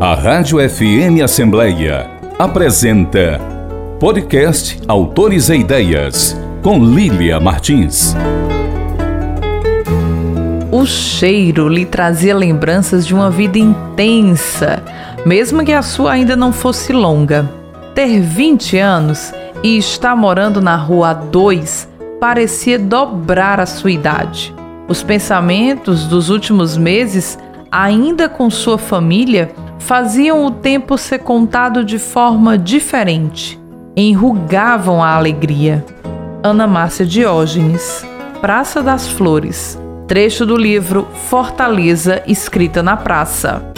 A Rádio FM Assembleia apresenta Podcast Autores e Ideias, com Lília Martins. O cheiro lhe trazia lembranças de uma vida intensa, mesmo que a sua ainda não fosse longa. Ter 20 anos e estar morando na rua 2 parecia dobrar a sua idade. Os pensamentos dos últimos meses, ainda com sua família, faziam o tempo ser contado de forma diferente, enrugavam a alegria. Ana Márcia Diógenes, Praça das Flores, trecho do livro Fortaleza, escrita na praça.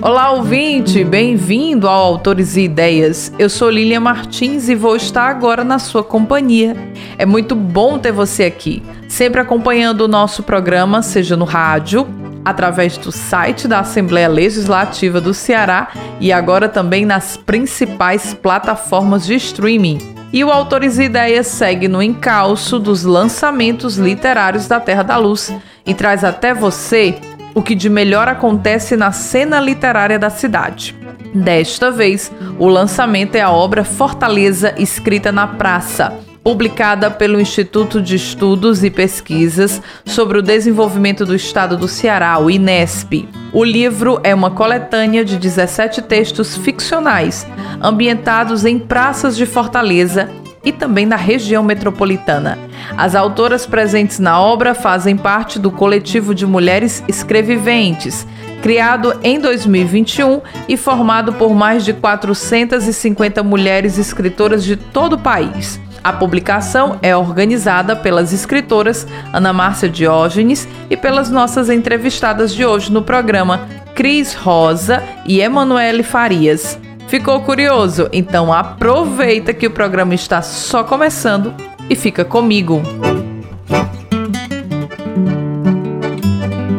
Olá, ouvinte! Bem-vindo ao Autores e Ideias. Eu sou Lilian Martins e vou estar agora na sua companhia. É muito bom ter você aqui, sempre acompanhando o nosso programa, seja no rádio, através do site da Assembleia Legislativa do Ceará e agora também nas principais plataformas de streaming. E o Autores e Ideias segue no encalço dos lançamentos literários da Terra da Luz e traz até você o que de melhor acontece na cena literária da cidade. Desta vez, o lançamento é a obra Fortaleza Escrita na Praça, publicada pelo Instituto de Estudos e Pesquisas sobre o Desenvolvimento do Estado do Ceará, o INESP. O livro é uma coletânea de 17 textos ficcionais, ambientados em praças de Fortaleza e também na região metropolitana. As autoras presentes na obra fazem parte do coletivo de mulheres escreviventes, criado em 2021 e formado por mais de 450 mulheres escritoras de todo o país. A publicação é organizada pelas escritoras Ana Márcia Diógenes e pelas nossas entrevistadas de hoje no programa, Cris Rosa e Emanuele Farias. Ficou curioso? Então aproveita que o programa está só começando e fica comigo.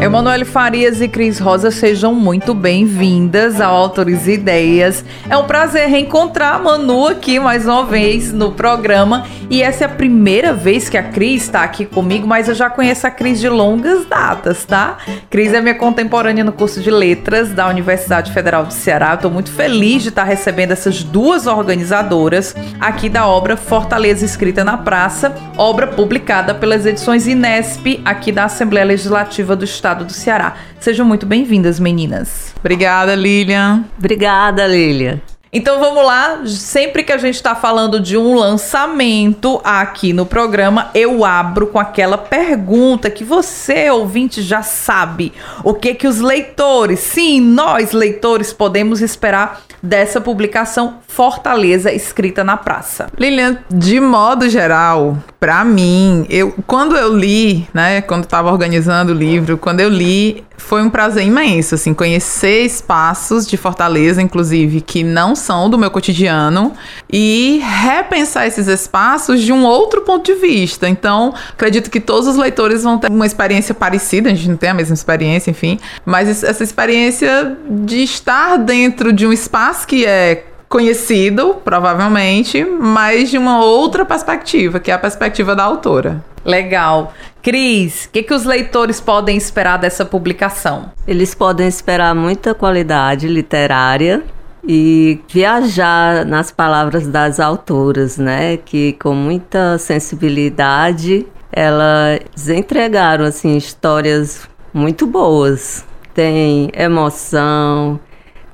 Emanuele Farias e Cris Rosa, sejam muito bem-vindas ao Autores e Ideias. É um prazer reencontrar a Manu aqui mais uma vez no programa. E essa é a primeira vez que a Cris está aqui comigo, mas eu já conheço a Cris de longas datas, tá? Cris é minha contemporânea no curso de Letras da Universidade Federal do Ceará. Estou muito feliz de estar recebendo essas duas organizadoras aqui da obra Fortaleza Escrita na Praça, obra publicada pelas edições Inesp aqui da Assembleia Legislativa do Estado estado do Ceará. Sejam muito bem-vindas, meninas. Obrigada, Lilian. Obrigada, Lilian. Então vamos lá, sempre que a gente está falando de um lançamento aqui no programa, eu abro com aquela pergunta que você, ouvinte, já sabe. O que que os leitores, sim, nós leitores, podemos esperar dessa publicação Fortaleza escrita na praça? Lilian, de modo geral, para mim, eu quando eu li, né, quando estava organizando o livro, quando eu li, foi um prazer imenso, assim, conhecer espaços de Fortaleza, inclusive, que não são do meu cotidiano e repensar esses espaços de um outro ponto de vista. Então, acredito que todos os leitores vão ter uma experiência parecida, a gente não tem a mesma experiência, enfim, mas essa experiência de estar dentro de um espaço que é conhecido, provavelmente, mas de uma outra perspectiva, que é a perspectiva da autora. Legal. Cris, o que, que os leitores podem esperar dessa publicação? Eles podem esperar muita qualidade literária e viajar nas palavras das autoras, né? Que com muita sensibilidade elas entregaram assim histórias muito boas. Tem emoção,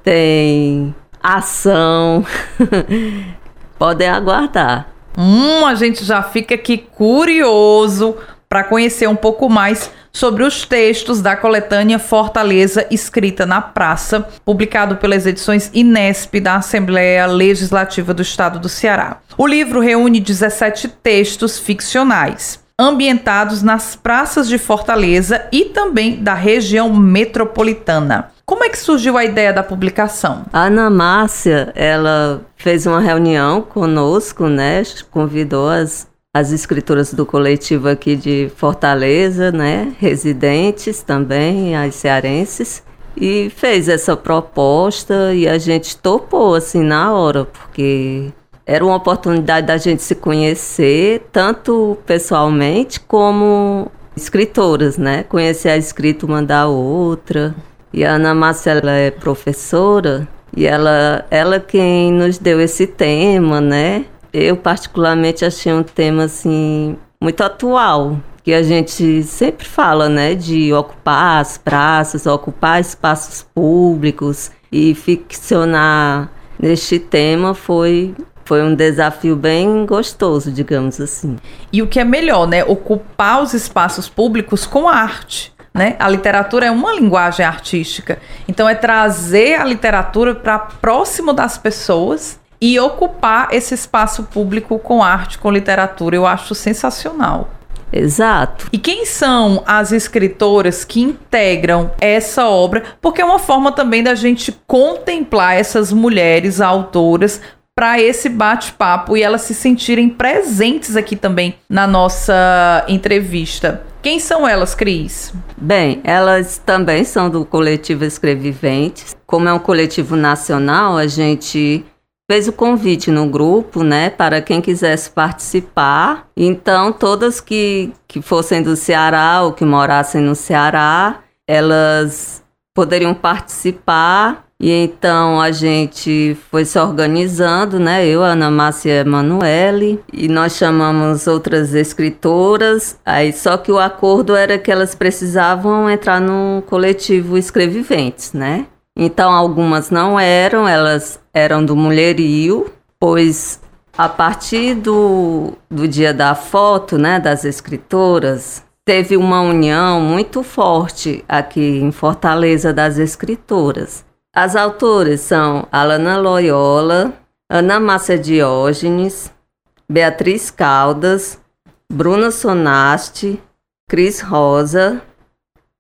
tem ação. Podem aguardar. Hum, a gente já fica aqui curioso para conhecer um pouco mais sobre os textos da coletânea Fortaleza Escrita na Praça, publicado pelas edições Inesp da Assembleia Legislativa do Estado do Ceará. O livro reúne 17 textos ficcionais ambientados nas praças de Fortaleza e também da região metropolitana. Como é que surgiu a ideia da publicação? A Ana Márcia, ela fez uma reunião conosco, né? Convidou as, as escritoras do coletivo aqui de Fortaleza, né? Residentes também, as cearenses. E fez essa proposta e a gente topou assim na hora, porque era uma oportunidade da gente se conhecer, tanto pessoalmente como escritoras, né? Conhecer a escrita uma da outra. E a Ana Márcia ela é professora e ela, ela quem nos deu esse tema, né? Eu particularmente achei um tema assim muito atual, que a gente sempre fala, né, de ocupar as praças, ocupar espaços públicos e ficcionar neste tema foi foi um desafio bem gostoso, digamos assim. E o que é melhor, né, ocupar os espaços públicos com arte. Né? A literatura é uma linguagem artística. Então é trazer a literatura para próximo das pessoas e ocupar esse espaço público com arte, com literatura. Eu acho sensacional. Exato. E quem são as escritoras que integram essa obra? Porque é uma forma também da gente contemplar essas mulheres autoras para esse bate-papo e elas se sentirem presentes aqui também na nossa entrevista. Quem são elas, Cris? Bem, elas também são do coletivo Escreviventes. Como é um coletivo nacional, a gente fez o convite no grupo, né, para quem quisesse participar. Então, todas que, que fossem do Ceará ou que morassem no Ceará, elas poderiam participar. E então a gente foi se organizando, né? Eu, Ana Márcia Emanuele, e nós chamamos outras escritoras. Aí só que o acordo era que elas precisavam entrar no coletivo Escreviventes, né? Então algumas não eram, elas eram do mulherio, pois a partir do, do dia da foto, né, das escritoras, teve uma união muito forte aqui em Fortaleza das escritoras. As autoras são Alana Loyola, Ana Márcia Diógenes, Beatriz Caldas, Bruna Sonaste, Cris Rosa,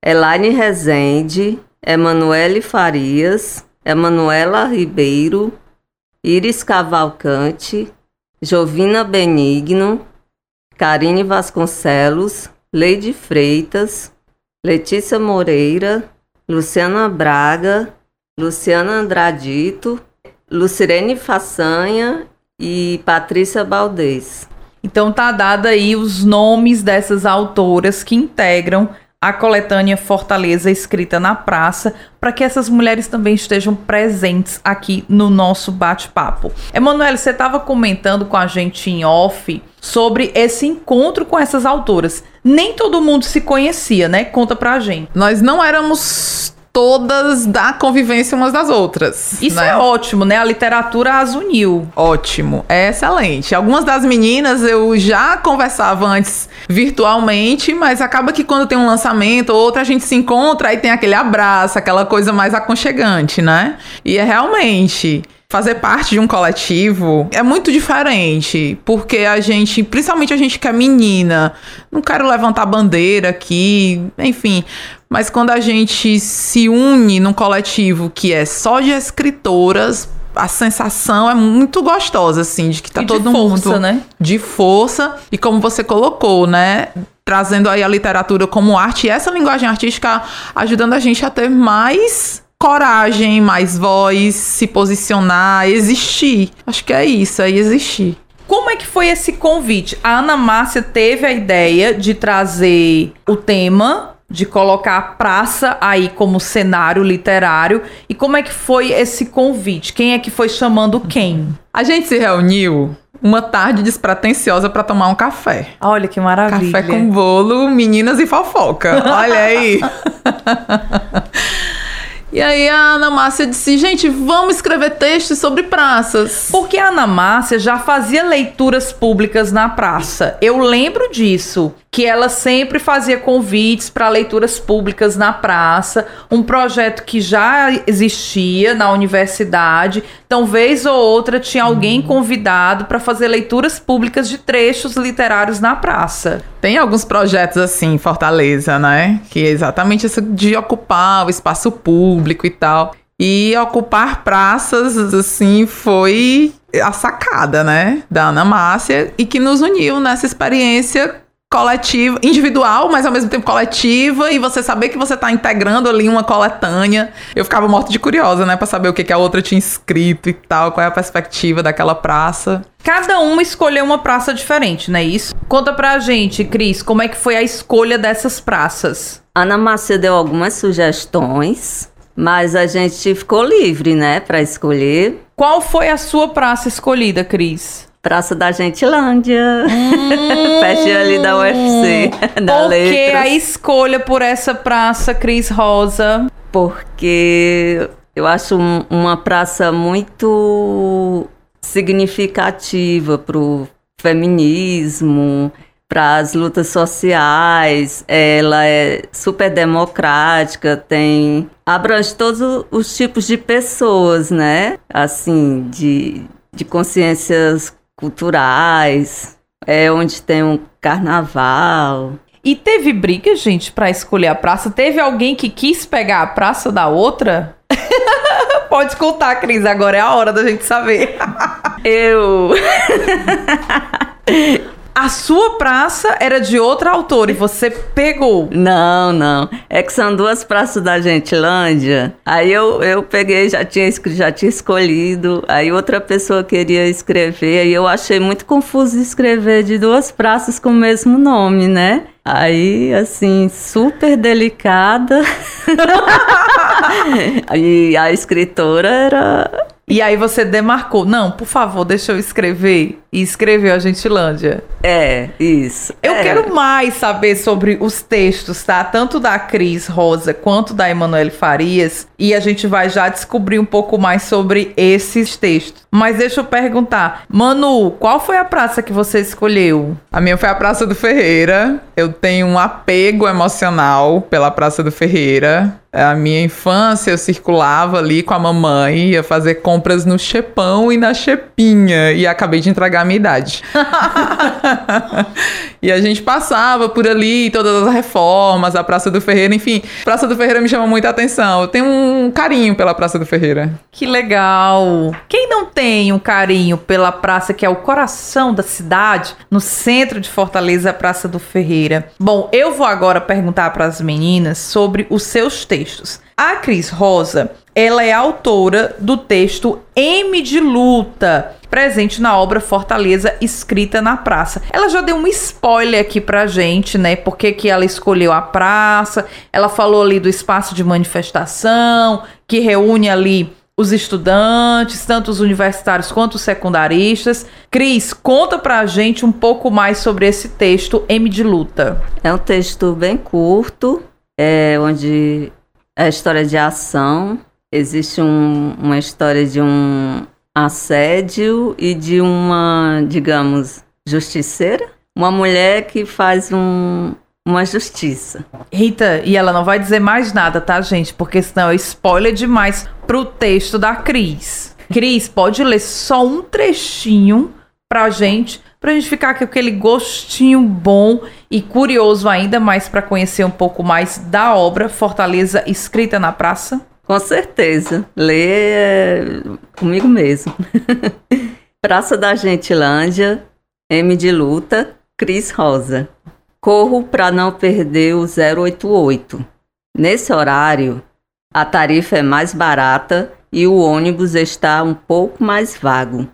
Elaine Rezende, Emanuele Farias, Emanuela Ribeiro, Iris Cavalcante, Jovina Benigno, Karine Vasconcelos, Leide Freitas, Letícia Moreira, Luciana Braga, Luciana Andradito, Lucirene Façanha e Patrícia Baldez. Então tá dado aí os nomes dessas autoras que integram a coletânea Fortaleza escrita na praça, para que essas mulheres também estejam presentes aqui no nosso bate-papo. Emanuele, você estava comentando com a gente em off sobre esse encontro com essas autoras. Nem todo mundo se conhecia, né? Conta pra gente. Nós não éramos todas da convivência umas das outras. Isso né? é ótimo, né? A literatura as uniu. Ótimo, é excelente. Algumas das meninas eu já conversava antes virtualmente, mas acaba que quando tem um lançamento ou outra a gente se encontra e tem aquele abraço, aquela coisa mais aconchegante, né? E é realmente fazer parte de um coletivo é muito diferente, porque a gente, principalmente a gente que é menina, não quero levantar bandeira aqui, enfim, mas quando a gente se une num coletivo que é só de escritoras, a sensação é muito gostosa, assim, de que tá E de todo força, mundo né? de força e como você colocou, né? Trazendo aí a literatura como arte e essa linguagem artística ajudando a gente a ter mais coragem, mais voz, se posicionar, existir. Acho que é isso, é existir. Como é que foi esse convite? A Ana Márcia teve a ideia de trazer o tema, de colocar a praça aí como cenário literário. E como é que foi esse convite? Quem é que foi chamando quem? A gente se reuniu uma tarde despretensiosa para tomar um café. Olha que maravilha. Café com bolo, meninas e fofoca. Olha aí. E aí a Ana Márcia disse, gente, vamos escrever textos sobre praças. Porque a Ana Márcia já fazia leituras públicas na praça. Eu lembro disso, que ela sempre fazia convites para leituras públicas na praça, um projeto que já existia na universidade. Então, vez ou outra tinha alguém convidado para fazer leituras públicas de trechos literários na praça. Tem alguns projetos assim em Fortaleza, né? Que é exatamente isso de ocupar o espaço público e tal. E ocupar praças, assim, foi a sacada, né? Da Ana Márcia e que nos uniu nessa experiência coletiva, individual, mas ao mesmo tempo coletiva, e você saber que você tá integrando ali uma coletânea. Eu ficava morta de curiosa, né, pra saber o que, que a outra tinha escrito e tal, qual é a perspectiva daquela praça. Cada uma escolheu uma praça diferente, não é isso? Conta pra gente, Cris, como é que foi a escolha dessas praças? Ana Márcia deu algumas sugestões, mas a gente ficou livre, né, para escolher. Qual foi a sua praça escolhida, Cris? Praça da Gentilândia. Hum, Pertinho ali da UFC. da por que a escolha por essa praça, Cris Rosa? Porque eu acho uma praça muito significativa para o feminismo, para as lutas sociais. Ela é super democrática, tem abrange todos os tipos de pessoas, né? Assim, de, de consciências culturais, é onde tem um carnaval. E teve briga, gente, para escolher a praça? Teve alguém que quis pegar a praça da outra? Pode contar, Cris, agora é a hora da gente saber. Eu. A sua praça era de outra autora e você pegou. Não, não. É que são duas praças da Gentilândia. Aí eu, eu peguei, já tinha, já tinha escolhido. Aí outra pessoa queria escrever. E eu achei muito confuso escrever de duas praças com o mesmo nome, né? Aí, assim, super delicada. e a escritora era e aí você demarcou, não, por favor, deixa eu escrever. E escreveu a Gentilândia. É, isso. Eu é. quero mais saber sobre os textos, tá? Tanto da Cris Rosa quanto da Emanuele Farias. E a gente vai já descobrir um pouco mais sobre esses textos. Mas deixa eu perguntar, Manu, qual foi a praça que você escolheu? A minha foi a Praça do Ferreira. Eu tenho um apego emocional pela Praça do Ferreira. A minha infância eu circulava ali com a mamãe, ia fazer compras no Chepão e na Chepinha e acabei de entregar a minha idade. e a gente passava por ali, todas as reformas, a Praça do Ferreira, enfim. Praça do Ferreira me chama muita atenção. Eu tenho um carinho pela Praça do Ferreira. Que legal. Quem não tem um carinho pela praça que é o coração da cidade, no centro de Fortaleza, a Praça do Ferreira? Bom, eu vou agora perguntar para as meninas sobre os seus textos textos. A Cris Rosa, ela é autora do texto M de Luta, presente na obra Fortaleza escrita na praça. Ela já deu um spoiler aqui pra gente, né? Porque que ela escolheu a praça. Ela falou ali do espaço de manifestação, que reúne ali os estudantes, tanto os universitários quanto os secundaristas. Cris, conta pra gente um pouco mais sobre esse texto M de Luta. É um texto bem curto, é onde a história de ação. Existe um, uma história de um assédio e de uma, digamos, justiceira. Uma mulher que faz um, uma justiça. Rita, e ela não vai dizer mais nada, tá, gente? Porque senão é spoiler demais pro texto da Cris. Cris, pode ler só um trechinho pra gente para a gente ficar com aquele gostinho bom e curioso ainda mais para conhecer um pouco mais da obra Fortaleza escrita na praça? Com certeza. Ler é comigo mesmo. praça da Gentilândia, M de luta, Cris Rosa. Corro para não perder o 088. Nesse horário, a tarifa é mais barata e o ônibus está um pouco mais vago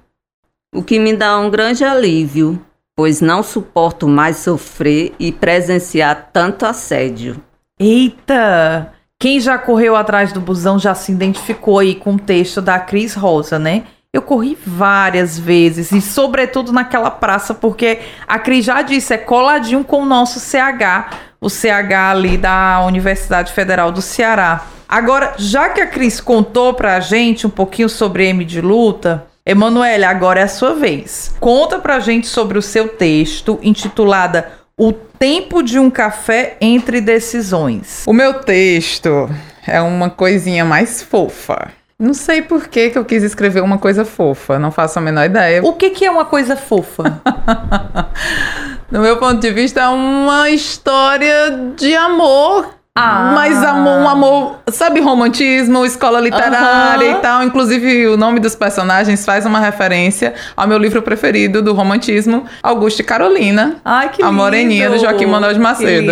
o que me dá um grande alívio, pois não suporto mais sofrer e presenciar tanto assédio. Eita! Quem já correu atrás do busão já se identificou aí com o texto da Cris Rosa, né? Eu corri várias vezes e, sobretudo, naquela praça, porque a Cris já disse, é coladinho com o nosso CH, o CH ali da Universidade Federal do Ceará. Agora, já que a Cris contou pra gente um pouquinho sobre M de luta, Emanuele, agora é a sua vez. Conta pra gente sobre o seu texto intitulada O Tempo de um Café entre Decisões. O meu texto é uma coisinha mais fofa. Não sei por que, que eu quis escrever uma coisa fofa, não faço a menor ideia. O que, que é uma coisa fofa? no meu ponto de vista, é uma história de amor Ah. Mas amor, um amor, sabe, romantismo, escola literária uhum. e tal. Inclusive, o nome dos personagens faz uma referência ao meu livro preferido do romantismo, Augusto e Carolina. Ai, que A Moreninha, do Joaquim Manuel de Macedo.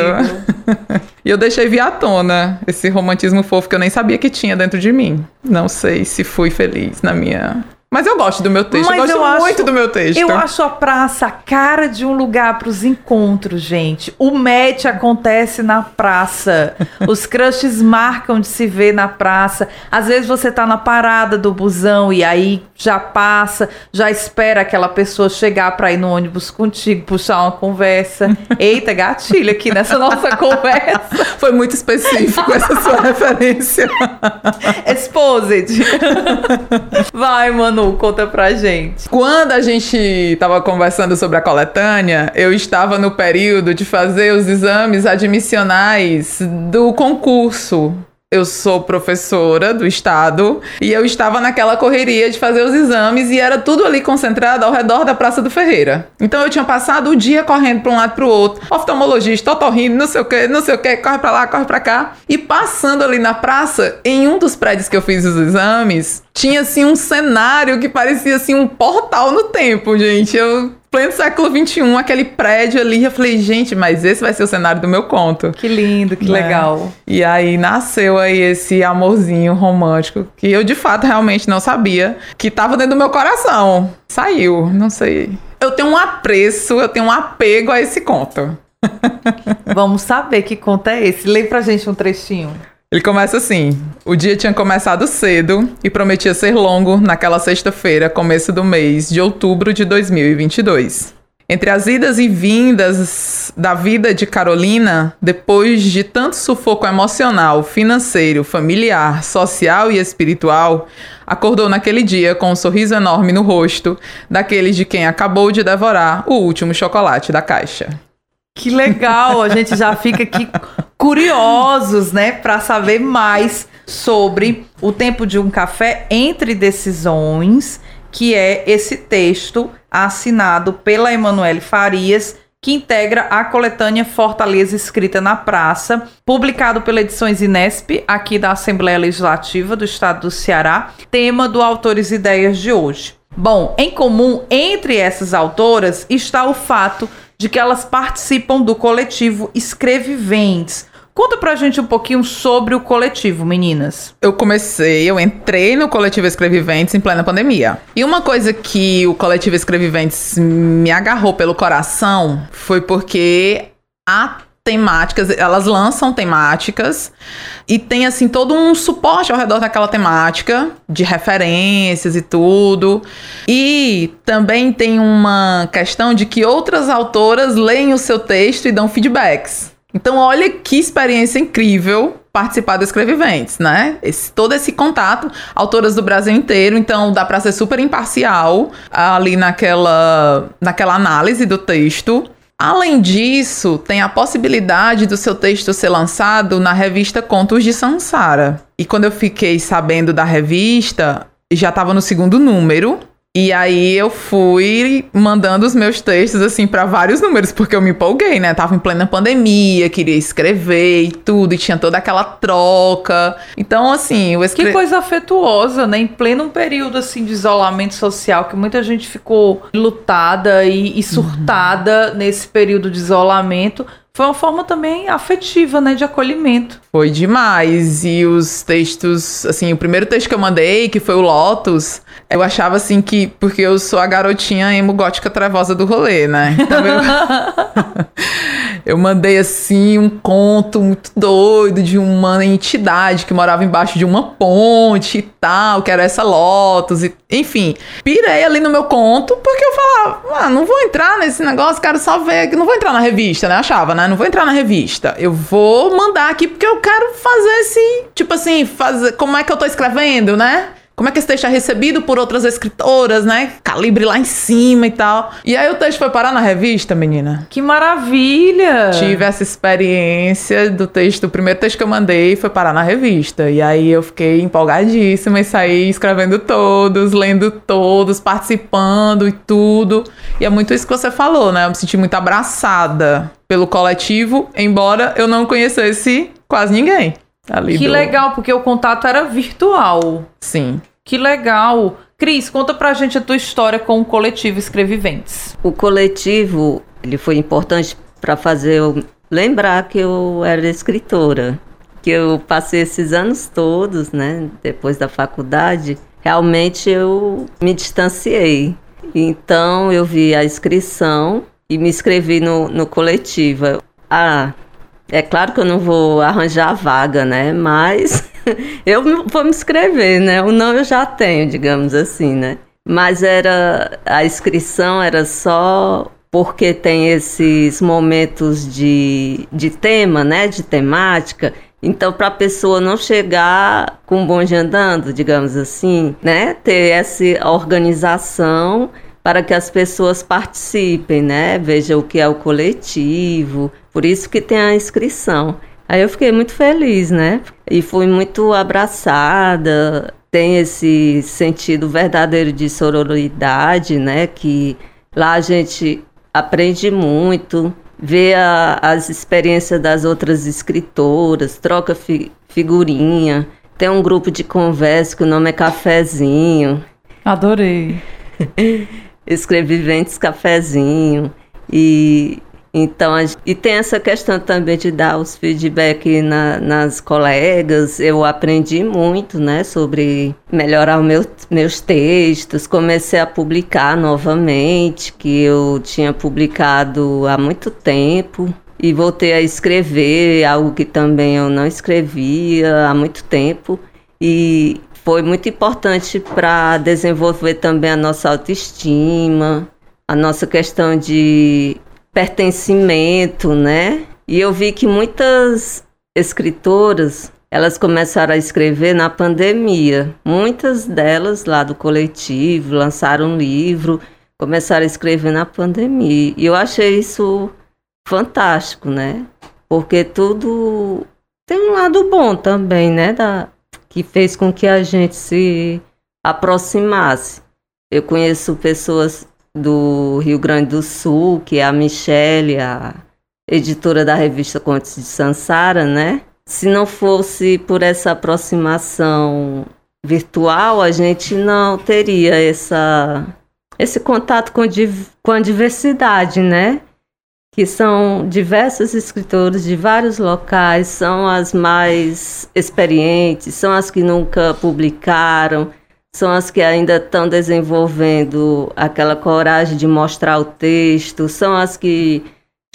e eu deixei vir à tona esse romantismo fofo que eu nem sabia que tinha dentro de mim. Não sei se fui feliz na minha mas eu gosto do meu texto, Mas eu gosto eu muito do meu texto. Eu acho a praça a cara de um lugar para os encontros, gente. O match acontece na praça. Os crushes marcam de se ver na praça. Às vezes você tá na parada do busão e aí já passa, já espera aquela pessoa chegar para ir no ônibus contigo, puxar uma conversa. Eita, gatilho aqui nessa nossa conversa. Foi muito específico essa sua referência. Exposed. Vai, Manu conta pra gente. Quando a gente tava conversando sobre a coletânea, eu estava no período de fazer os exames admissionais do concurso eu sou professora do estado e eu estava naquela correria de fazer os exames e era tudo ali concentrado ao redor da Praça do Ferreira. Então eu tinha passado o dia correndo para um lado para o outro, oftalmologista, otorrino, não sei o que, não sei o que, corre para lá, corre para cá. E passando ali na praça, em um dos prédios que eu fiz os exames, tinha assim um cenário que parecia assim um portal no tempo, gente. Eu pleno século XXI, aquele prédio ali. Eu falei, gente, mas esse vai ser o cenário do meu conto. Que lindo, que né? legal. E aí nasceu aí esse amorzinho romântico que eu de fato realmente não sabia que estava dentro do meu coração. Saiu, não sei. Eu tenho um apreço, eu tenho um apego a esse conto. Vamos saber que conto é esse. Lê pra gente um trechinho. Ele começa assim: o dia tinha começado cedo e prometia ser longo naquela sexta-feira, começo do mês de outubro de 2022. Entre as idas e vindas da vida de Carolina, depois de tanto sufoco emocional, financeiro, familiar, social e espiritual, acordou naquele dia com um sorriso enorme no rosto, daqueles de quem acabou de devorar o último chocolate da caixa. Que legal! A gente já fica aqui curiosos, né, para saber mais sobre o tempo de um café entre decisões, que é esse texto assinado pela Emanuele Farias, que integra a coletânea Fortaleza Escrita na Praça, publicado pela Edições Inesp, aqui da Assembleia Legislativa do Estado do Ceará, tema do Autores e Ideias de hoje. Bom, em comum entre essas autoras está o fato de que elas participam do coletivo Escreviventes. Conta pra gente um pouquinho sobre o coletivo, meninas. Eu comecei, eu entrei no coletivo Escreviventes em plena pandemia. E uma coisa que o coletivo Escreviventes me agarrou pelo coração foi porque a temáticas, elas lançam temáticas e tem assim todo um suporte ao redor daquela temática, de referências e tudo. E também tem uma questão de que outras autoras leem o seu texto e dão feedbacks. Então, olha que experiência incrível participar do Escreviventes, né? Esse, todo esse contato, autoras do Brasil inteiro, então dá para ser super imparcial ali naquela, naquela análise do texto. Além disso, tem a possibilidade do seu texto ser lançado na revista Contos de Sansara. E quando eu fiquei sabendo da revista, já estava no segundo número, e aí eu fui mandando os meus textos assim para vários números, porque eu me empolguei, né? Tava em plena pandemia, queria escrever e tudo, e tinha toda aquela troca. Então, assim, o escre... Que coisa afetuosa, né? Em pleno período assim de isolamento social, que muita gente ficou lutada e, e surtada uhum. nesse período de isolamento foi uma forma também afetiva, né, de acolhimento. Foi demais. E os textos, assim, o primeiro texto que eu mandei, que foi o Lotus, eu achava assim que, porque eu sou a garotinha emo gótica trevosa do rolê, né? Então eu, eu mandei assim um conto muito doido de uma entidade que morava embaixo de uma ponte e tal, que era essa Lotus, e, enfim. Pirei ali no meu conto, porque eu falava, ah, não vou entrar nesse negócio, quero só ver, não vou entrar na revista, né? Achava, né? Não vou entrar na revista. Eu vou mandar aqui porque eu quero fazer esse, tipo assim, fazer como é que eu tô escrevendo, né? Como é que esse texto é recebido por outras escritoras, né? Calibre lá em cima e tal. E aí o texto foi parar na revista, menina. Que maravilha! Tive essa experiência do texto, o primeiro texto que eu mandei foi parar na revista. E aí eu fiquei empolgadíssima e saí escrevendo todos, lendo todos, participando e tudo. E é muito isso que você falou, né? Eu me senti muito abraçada pelo coletivo, embora eu não conhecesse quase ninguém. Ali que do- legal, porque o contato era virtual. Sim. Que legal. Cris, conta pra gente a tua história com o coletivo Escreviventes. O coletivo, ele foi importante para fazer eu lembrar que eu era escritora, que eu passei esses anos todos, né, depois da faculdade, realmente eu me distanciei. Então eu vi a inscrição e me inscrevi no, no coletivo. Ah, é claro que eu não vou arranjar vaga, né? Mas eu vou me inscrever, né? O não eu já tenho, digamos assim, né? Mas era a inscrição era só porque tem esses momentos de, de tema, né? De temática. Então, para a pessoa não chegar com o bonde andando, digamos assim, né? Ter essa organização para que as pessoas participem, né? Veja o que é o coletivo. Por isso que tem a inscrição. Aí eu fiquei muito feliz, né? E fui muito abraçada. Tem esse sentido verdadeiro de sororidade, né? Que lá a gente aprende muito, vê a- as experiências das outras escritoras, troca fi- figurinha. Tem um grupo de conversa que o nome é Cafezinho. Adorei. Escreviventes Cafezinho. E então e tem essa questão também de dar os feedback na- nas colegas. Eu aprendi muito, né, sobre melhorar meu, meus textos. Comecei a publicar novamente, que eu tinha publicado há muito tempo. E voltei a escrever, algo que também eu não escrevia há muito tempo. E foi muito importante para desenvolver também a nossa autoestima, a nossa questão de pertencimento, né? E eu vi que muitas escritoras, elas começaram a escrever na pandemia. Muitas delas lá do coletivo lançaram um livro, começaram a escrever na pandemia. E eu achei isso fantástico, né? Porque tudo tem um lado bom também, né? Da, que fez com que a gente se aproximasse. Eu conheço pessoas do Rio Grande do Sul, que é a Michelle, a editora da revista Contos de Sansara, né? Se não fosse por essa aproximação virtual, a gente não teria essa, esse contato com, com a diversidade, né? Que são diversos escritores de vários locais, são as mais experientes, são as que nunca publicaram, são as que ainda estão desenvolvendo aquela coragem de mostrar o texto, são as que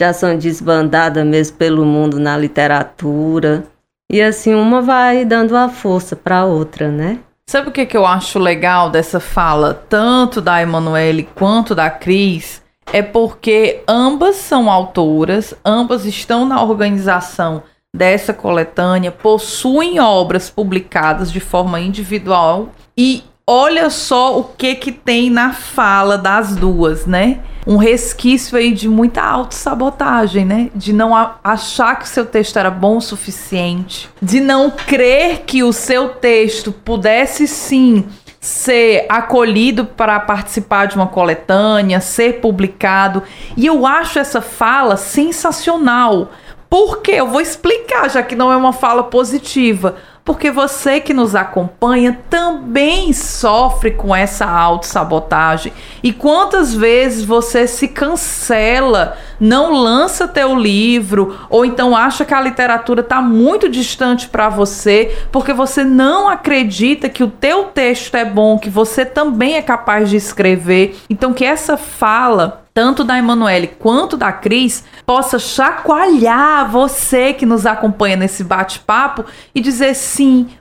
já são desbandadas mesmo pelo mundo na literatura. E assim, uma vai dando a força para a outra, né? Sabe o que, que eu acho legal dessa fala, tanto da Emanuele quanto da Cris? É porque ambas são autoras, ambas estão na organização dessa coletânea, possuem obras publicadas de forma individual e olha só o que que tem na fala das duas, né? Um resquício aí de muita autossabotagem, né? De não achar que o seu texto era bom o suficiente, de não crer que o seu texto pudesse sim ser acolhido para participar de uma coletânea, ser publicado. E eu acho essa fala sensacional. Por quê? Eu vou explicar, já que não é uma fala positiva. Porque você que nos acompanha também sofre com essa autossabotagem. E quantas vezes você se cancela, não lança teu livro, ou então acha que a literatura está muito distante para você, porque você não acredita que o teu texto é bom, que você também é capaz de escrever. Então que essa fala tanto da Emanuele quanto da Cris, possa chacoalhar você que nos acompanha nesse bate-papo e dizer sim,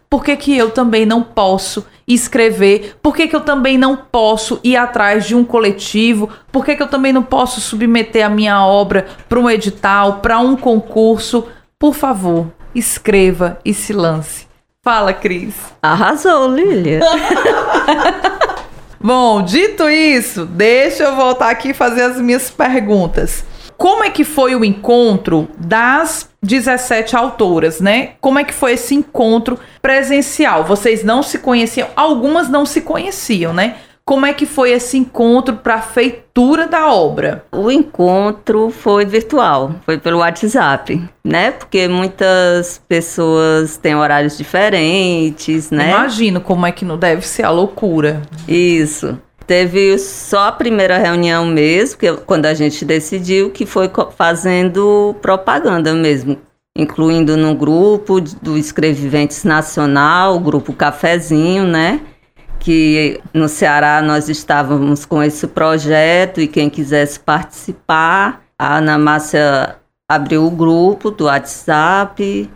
por que, que eu também não posso escrever? Por que, que eu também não posso ir atrás de um coletivo? Por que, que eu também não posso submeter a minha obra para um edital, para um concurso? Por favor, escreva e se lance. Fala, Cris. Arrasou, Lília. Bom, dito isso, deixa eu voltar aqui e fazer as minhas perguntas. Como é que foi o encontro das 17 autoras, né? Como é que foi esse encontro presencial? Vocês não se conheciam, algumas não se conheciam, né? Como é que foi esse encontro para a feitura da obra? O encontro foi virtual, foi pelo WhatsApp, né? Porque muitas pessoas têm horários diferentes, né? Imagino como é que não deve ser a loucura. Isso. Teve só a primeira reunião mesmo, que, quando a gente decidiu, que foi fazendo propaganda mesmo, incluindo no grupo do Escreviventes Nacional, o grupo Cafezinho, né? que no Ceará nós estávamos com esse projeto e quem quisesse participar, a Ana Márcia abriu o grupo do WhatsApp.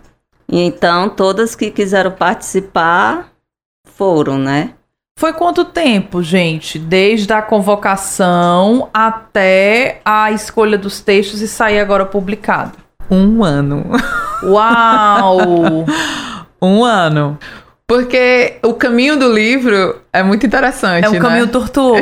E então todas que quiseram participar foram, né? Foi quanto tempo, gente? Desde a convocação até a escolha dos textos e sair agora publicado? Um ano. Uau! um ano. Porque o caminho do livro é muito interessante. É um né? caminho tortuoso.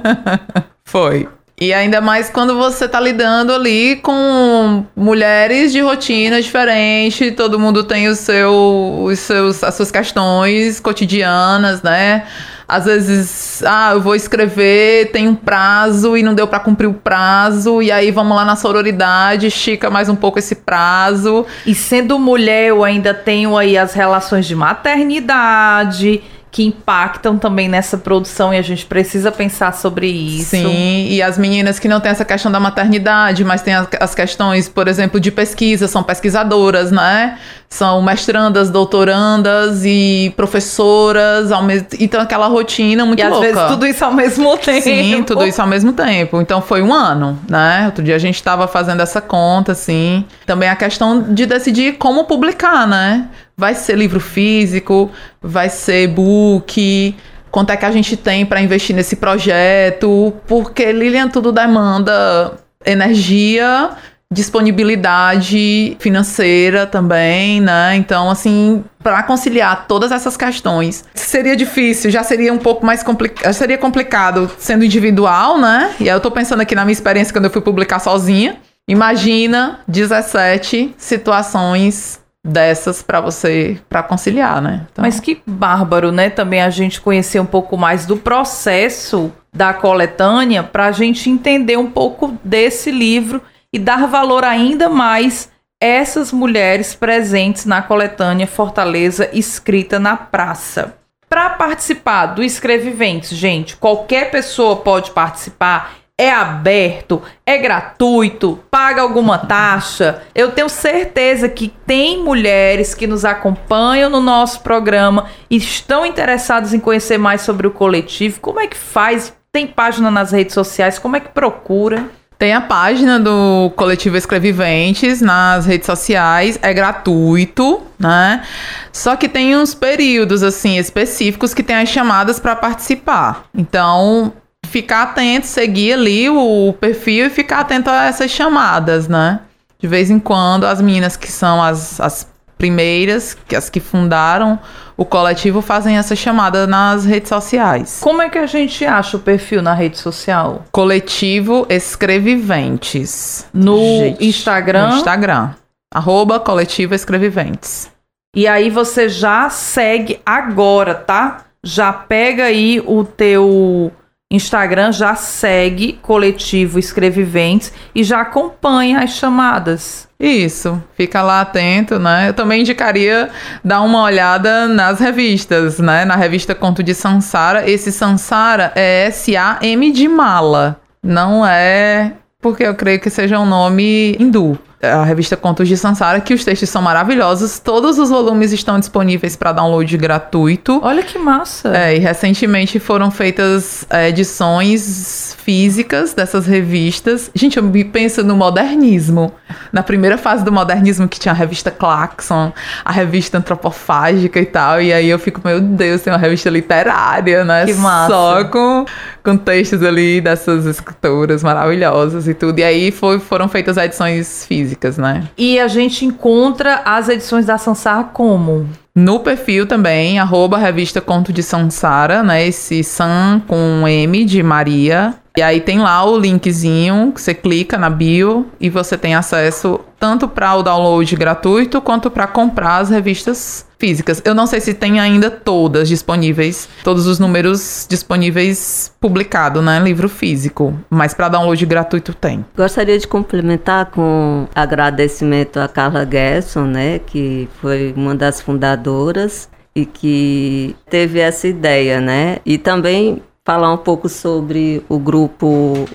Foi. E ainda mais quando você tá lidando ali com mulheres de rotina diferente, todo mundo tem o seu, os seus, as suas questões cotidianas, né? Às vezes, ah, eu vou escrever, tem um prazo e não deu para cumprir o prazo, e aí vamos lá na sororidade, estica mais um pouco esse prazo. E sendo mulher, eu ainda tenho aí as relações de maternidade, que impactam também nessa produção e a gente precisa pensar sobre isso. Sim, e as meninas que não têm essa questão da maternidade, mas têm as questões, por exemplo, de pesquisa, são pesquisadoras, né? São mestrandas, doutorandas e professoras, ao mesmo então aquela rotina muito e louca. E às vezes tudo isso ao mesmo tempo. Sim, tudo isso ao mesmo tempo. Então foi um ano, né? Outro dia a gente estava fazendo essa conta, assim. Também a questão de decidir como publicar, né? Vai ser livro físico, vai ser book, quanto é que a gente tem para investir nesse projeto, porque Lilian tudo demanda energia, disponibilidade financeira também, né? Então, assim, para conciliar todas essas questões, seria difícil, já seria um pouco mais complicado, seria complicado sendo individual, né? E aí eu tô pensando aqui na minha experiência quando eu fui publicar sozinha. Imagina 17 situações dessas para você para conciliar, né? Então... Mas que bárbaro, né? Também a gente conhecer um pouco mais do processo da coletânea para a gente entender um pouco desse livro e dar valor ainda mais essas mulheres presentes na coletânea Fortaleza escrita na praça. Para participar do Escreviventes, gente, qualquer pessoa pode participar é aberto, é gratuito, paga alguma taxa. Eu tenho certeza que tem mulheres que nos acompanham no nosso programa e estão interessadas em conhecer mais sobre o coletivo. Como é que faz? Tem página nas redes sociais? Como é que procura? Tem a página do Coletivo Escreviventes nas redes sociais, é gratuito, né? Só que tem uns períodos assim específicos que tem as chamadas para participar. Então, ficar atento, seguir ali o perfil e ficar atento a essas chamadas, né? De vez em quando, as meninas que são as, as primeiras, que as que fundaram o coletivo, fazem essa chamada nas redes sociais. Como é que a gente acha o perfil na rede social? Coletivo Escreviventes. No gente, Instagram? No Instagram. Arroba Coletivo Escreviventes. E aí você já segue agora, tá? Já pega aí o teu Instagram já segue Coletivo Escreviventes e já acompanha as chamadas. Isso, fica lá atento, né? Eu também indicaria dar uma olhada nas revistas, né? Na revista Conto de Sansara. Esse Sansara é S-A-M de mala, não é porque eu creio que seja um nome hindu a revista Contos de Sansara, que os textos são maravilhosos. Todos os volumes estão disponíveis para download gratuito. Olha que massa! É, e recentemente foram feitas é, edições físicas dessas revistas. Gente, eu me penso no modernismo. Na primeira fase do modernismo, que tinha a revista Claxon, a revista antropofágica e tal. E aí eu fico, meu Deus, tem uma revista literária, né? Que massa! Só com, com textos ali dessas escritoras maravilhosas e tudo. E aí foi, foram feitas edições físicas físicas, né? E a gente encontra as edições da Sansara como? No perfil também, arroba revista Conto de Sansara, né? Esse San com M de Maria E aí tem lá o linkzinho que você clica na bio e você tem acesso tanto para o download gratuito quanto para comprar as revistas físicas. Eu não sei se tem ainda todas disponíveis, todos os números disponíveis publicado, né, livro físico, mas para download gratuito tem. Gostaria de complementar com agradecimento a Carla Gerson, né, que foi uma das fundadoras e que teve essa ideia, né? E também falar um pouco sobre o grupo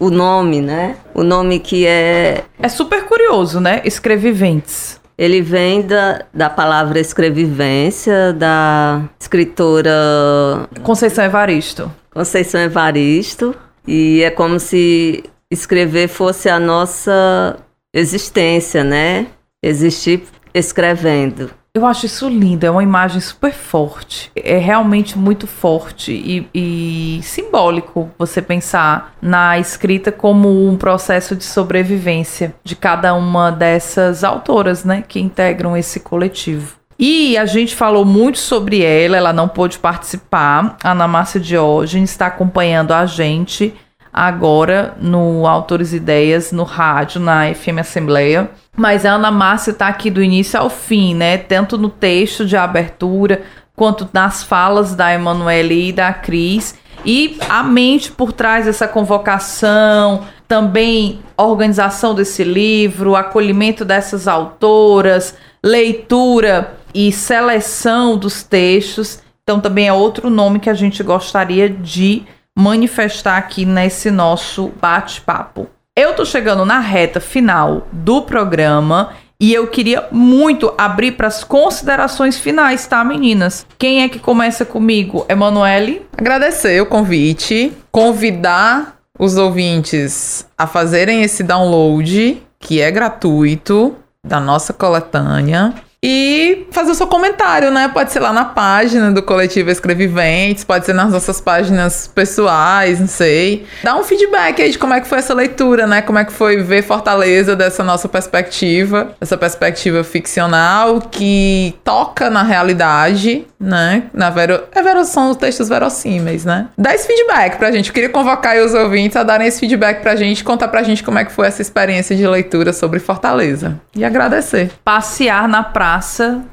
o nome, né? O nome que é. É super curioso, né? Escreviventes. Ele vem da, da palavra escrevivência, da escritora. Conceição Evaristo. Conceição Evaristo. E é como se escrever fosse a nossa existência, né? Existir escrevendo. Eu acho isso lindo, é uma imagem super forte. É realmente muito forte e, e, simbólico você pensar na escrita como um processo de sobrevivência de cada uma dessas autoras, né, que integram esse coletivo. E a gente falou muito sobre ela, ela não pôde participar. A Ana Márcia Diógenes está acompanhando a gente agora no Autores Ideias, no rádio, na FM Assembleia. Mas a Ana Márcia está aqui do início ao fim, né? Tanto no texto de abertura, quanto nas falas da Emanuele e da Cris. E a mente por trás dessa convocação, também organização desse livro, acolhimento dessas autoras, leitura e seleção dos textos. Então, também é outro nome que a gente gostaria de manifestar aqui nesse nosso bate-papo. Eu tô chegando na reta final do programa e eu queria muito abrir para as considerações finais, tá, meninas? Quem é que começa comigo? Emanuele? Agradecer o convite, convidar os ouvintes a fazerem esse download, que é gratuito, da nossa coletânea e fazer o seu comentário, né? Pode ser lá na página do Coletivo Escreviventes, pode ser nas nossas páginas pessoais, não sei. Dá um feedback aí de como é que foi essa leitura, né? Como é que foi ver Fortaleza dessa nossa perspectiva, essa perspectiva ficcional que toca na realidade, né? Na vero... É vero... São os textos verossímeis, né? Dá esse feedback pra gente. Eu queria convocar os ouvintes a darem esse feedback pra gente, contar pra gente como é que foi essa experiência de leitura sobre Fortaleza. E agradecer. Passear na praia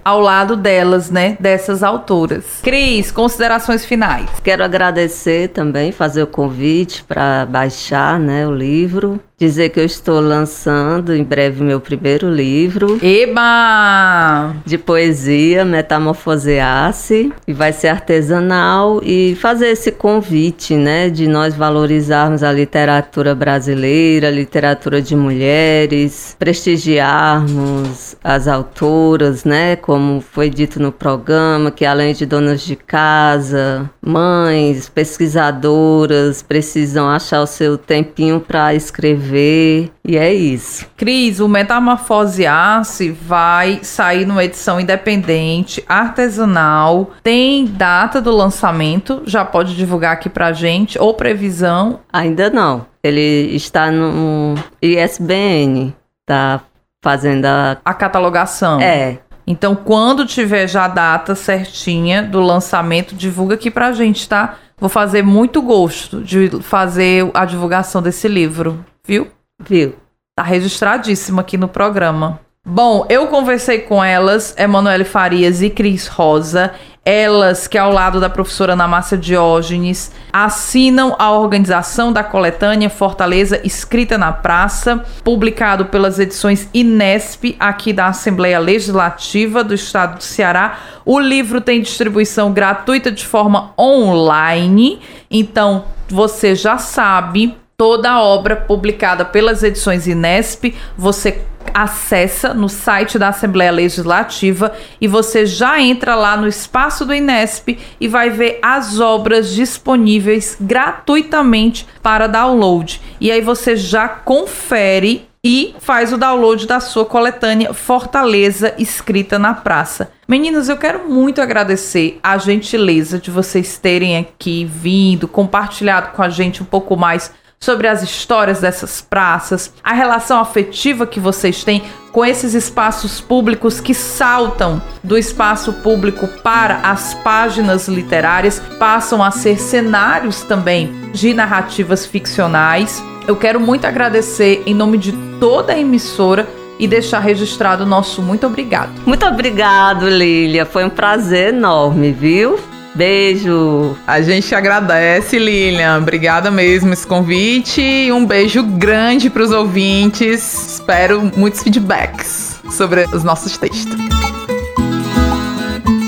ao lado delas, né? Dessas autoras. Cris, considerações finais. Quero agradecer também, fazer o convite para baixar né, o livro dizer que eu estou lançando em breve meu primeiro livro. Eba! De poesia, Metamorfosear-se, e vai ser artesanal e fazer esse convite, né, de nós valorizarmos a literatura brasileira, a literatura de mulheres, prestigiarmos as autoras, né, como foi dito no programa, que além de donas de casa, mães, pesquisadoras, precisam achar o seu tempinho para escrever E é isso. Cris, o Metamorfosear-se vai sair numa edição independente, artesanal. Tem data do lançamento? Já pode divulgar aqui pra gente? Ou previsão? Ainda não. Ele está no ISBN. Tá fazendo a. A catalogação. É. Então, quando tiver já a data certinha do lançamento, divulga aqui pra gente, tá? Vou fazer muito gosto de fazer a divulgação desse livro. Viu? Viu. Tá registradíssimo aqui no programa. Bom, eu conversei com elas, Emanuele Farias e Cris Rosa. Elas, que ao lado da professora Ana Márcia Diógenes, assinam a organização da coletânea Fortaleza Escrita na Praça, publicado pelas edições Inesp, aqui da Assembleia Legislativa do Estado do Ceará. O livro tem distribuição gratuita de forma online, então você já sabe Toda a obra publicada pelas edições Inesp, você acessa no site da Assembleia Legislativa e você já entra lá no espaço do Inesp e vai ver as obras disponíveis gratuitamente para download. E aí você já confere e faz o download da sua coletânea Fortaleza Escrita na Praça. Meninas, eu quero muito agradecer a gentileza de vocês terem aqui vindo, compartilhado com a gente um pouco mais sobre as histórias dessas praças, a relação afetiva que vocês têm com esses espaços públicos que saltam do espaço público para as páginas literárias, passam a ser cenários também de narrativas ficcionais. Eu quero muito agradecer em nome de toda a emissora e deixar registrado o nosso muito obrigado. Muito obrigado, Lília. Foi um prazer enorme, viu? Beijo. A gente agradece, Lilian. Obrigada mesmo esse convite um beijo grande para os ouvintes. Espero muitos feedbacks sobre os nossos textos.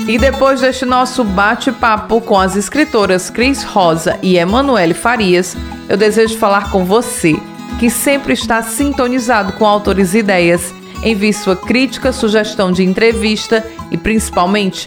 E depois deste nosso bate-papo com as escritoras Cris Rosa e Emanuele Farias, eu desejo falar com você, que sempre está sintonizado com autores e ideias. Envie sua crítica, sugestão de entrevista e, principalmente,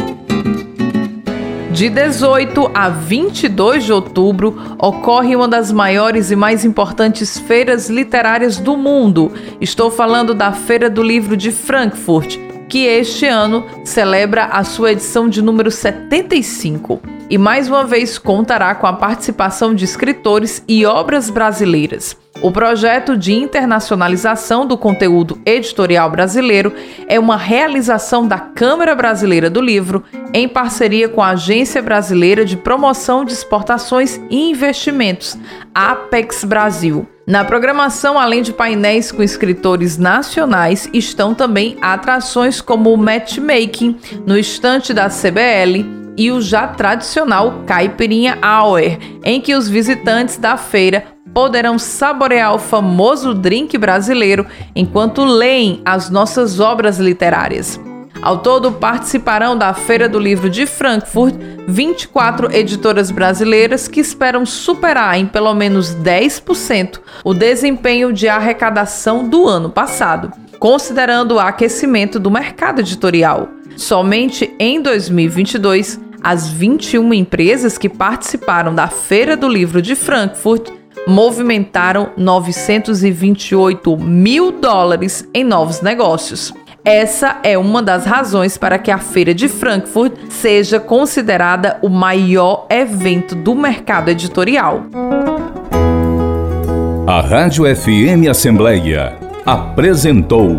De 18 a 22 de outubro ocorre uma das maiores e mais importantes feiras literárias do mundo. Estou falando da Feira do Livro de Frankfurt, que este ano celebra a sua edição de número 75 e mais uma vez contará com a participação de escritores e obras brasileiras. O projeto de internacionalização do conteúdo editorial brasileiro é uma realização da Câmara Brasileira do Livro em parceria com a Agência Brasileira de Promoção de Exportações e Investimentos, Apex Brasil. Na programação, além de painéis com escritores nacionais, estão também atrações como o matchmaking no estante da CBL e o já tradicional Caipirinha Hour, em que os visitantes da feira poderão saborear o famoso drink brasileiro enquanto leem as nossas obras literárias. Ao todo, participarão da Feira do Livro de Frankfurt 24 editoras brasileiras que esperam superar em pelo menos 10% o desempenho de arrecadação do ano passado, considerando o aquecimento do mercado editorial. Somente em 2022, as 21 empresas que participaram da Feira do Livro de Frankfurt movimentaram 928 mil dólares em novos negócios. Essa é uma das razões para que a Feira de Frankfurt seja considerada o maior evento do mercado editorial. A Rádio FM Assembleia apresentou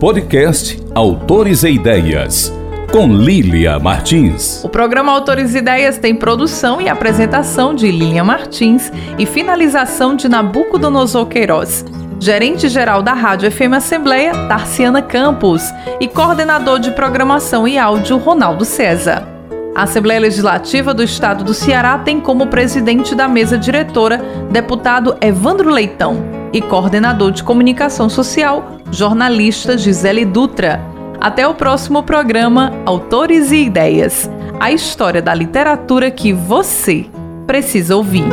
podcast Autores e Ideias com Lília Martins. O programa Autores Ideias tem produção e apresentação de Lília Martins e finalização de Nabucodonosor Queiroz. Gerente-geral da Rádio FM Assembleia, Tarciana Campos, e coordenador de programação e áudio, Ronaldo César. A Assembleia Legislativa do Estado do Ceará tem como presidente da mesa diretora deputado Evandro Leitão e coordenador de comunicação social, jornalista Gisele Dutra. Até o próximo programa Autores e Ideias a história da literatura que você precisa ouvir.